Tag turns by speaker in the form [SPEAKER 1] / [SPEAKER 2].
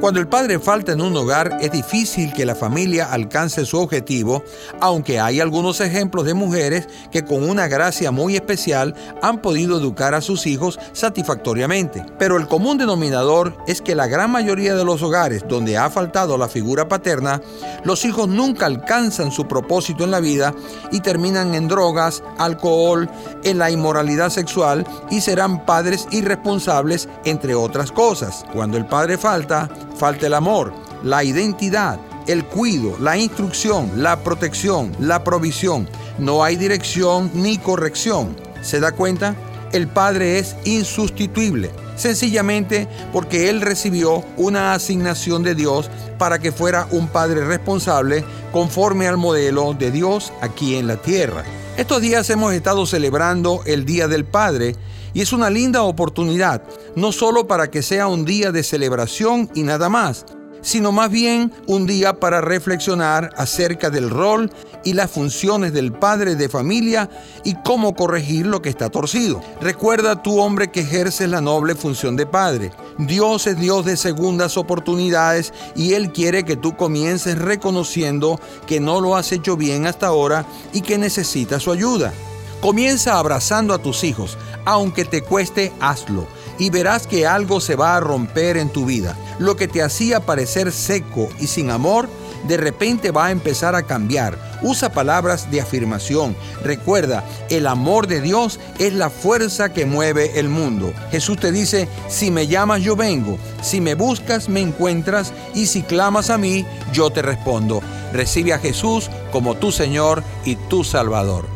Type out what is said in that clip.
[SPEAKER 1] Cuando el padre falta en un hogar es difícil que la familia alcance su objetivo, aunque hay algunos ejemplos de mujeres que con una gracia muy especial han podido educar a sus hijos satisfactoriamente. Pero el común denominador es que la gran mayoría de los hogares donde ha faltado la figura paterna, los hijos nunca alcanzan su propósito en la vida y terminan en drogas, alcohol, en la inmoralidad sexual y serán padres irresponsables, entre otras cosas. Cuando el padre falta, falta el amor, la identidad, el cuido, la instrucción, la protección, la provisión. No hay dirección ni corrección. ¿Se da cuenta? El Padre es insustituible, sencillamente porque Él recibió una asignación de Dios para que fuera un Padre responsable conforme al modelo de Dios aquí en la tierra. Estos días hemos estado celebrando el Día del Padre y es una linda oportunidad, no solo para que sea un día de celebración y nada más, sino más bien un día para reflexionar acerca del rol y las funciones del padre de familia y cómo corregir lo que está torcido. Recuerda tu hombre que ejerce la noble función de padre. Dios es Dios de segundas oportunidades y Él quiere que tú comiences reconociendo que no lo has hecho bien hasta ahora y que necesitas su ayuda. Comienza abrazando a tus hijos, aunque te cueste, hazlo, y verás que algo se va a romper en tu vida. Lo que te hacía parecer seco y sin amor, de repente va a empezar a cambiar. Usa palabras de afirmación. Recuerda, el amor de Dios es la fuerza que mueve el mundo. Jesús te dice, si me llamas yo vengo, si me buscas me encuentras y si clamas a mí yo te respondo. Recibe a Jesús como tu Señor y tu Salvador.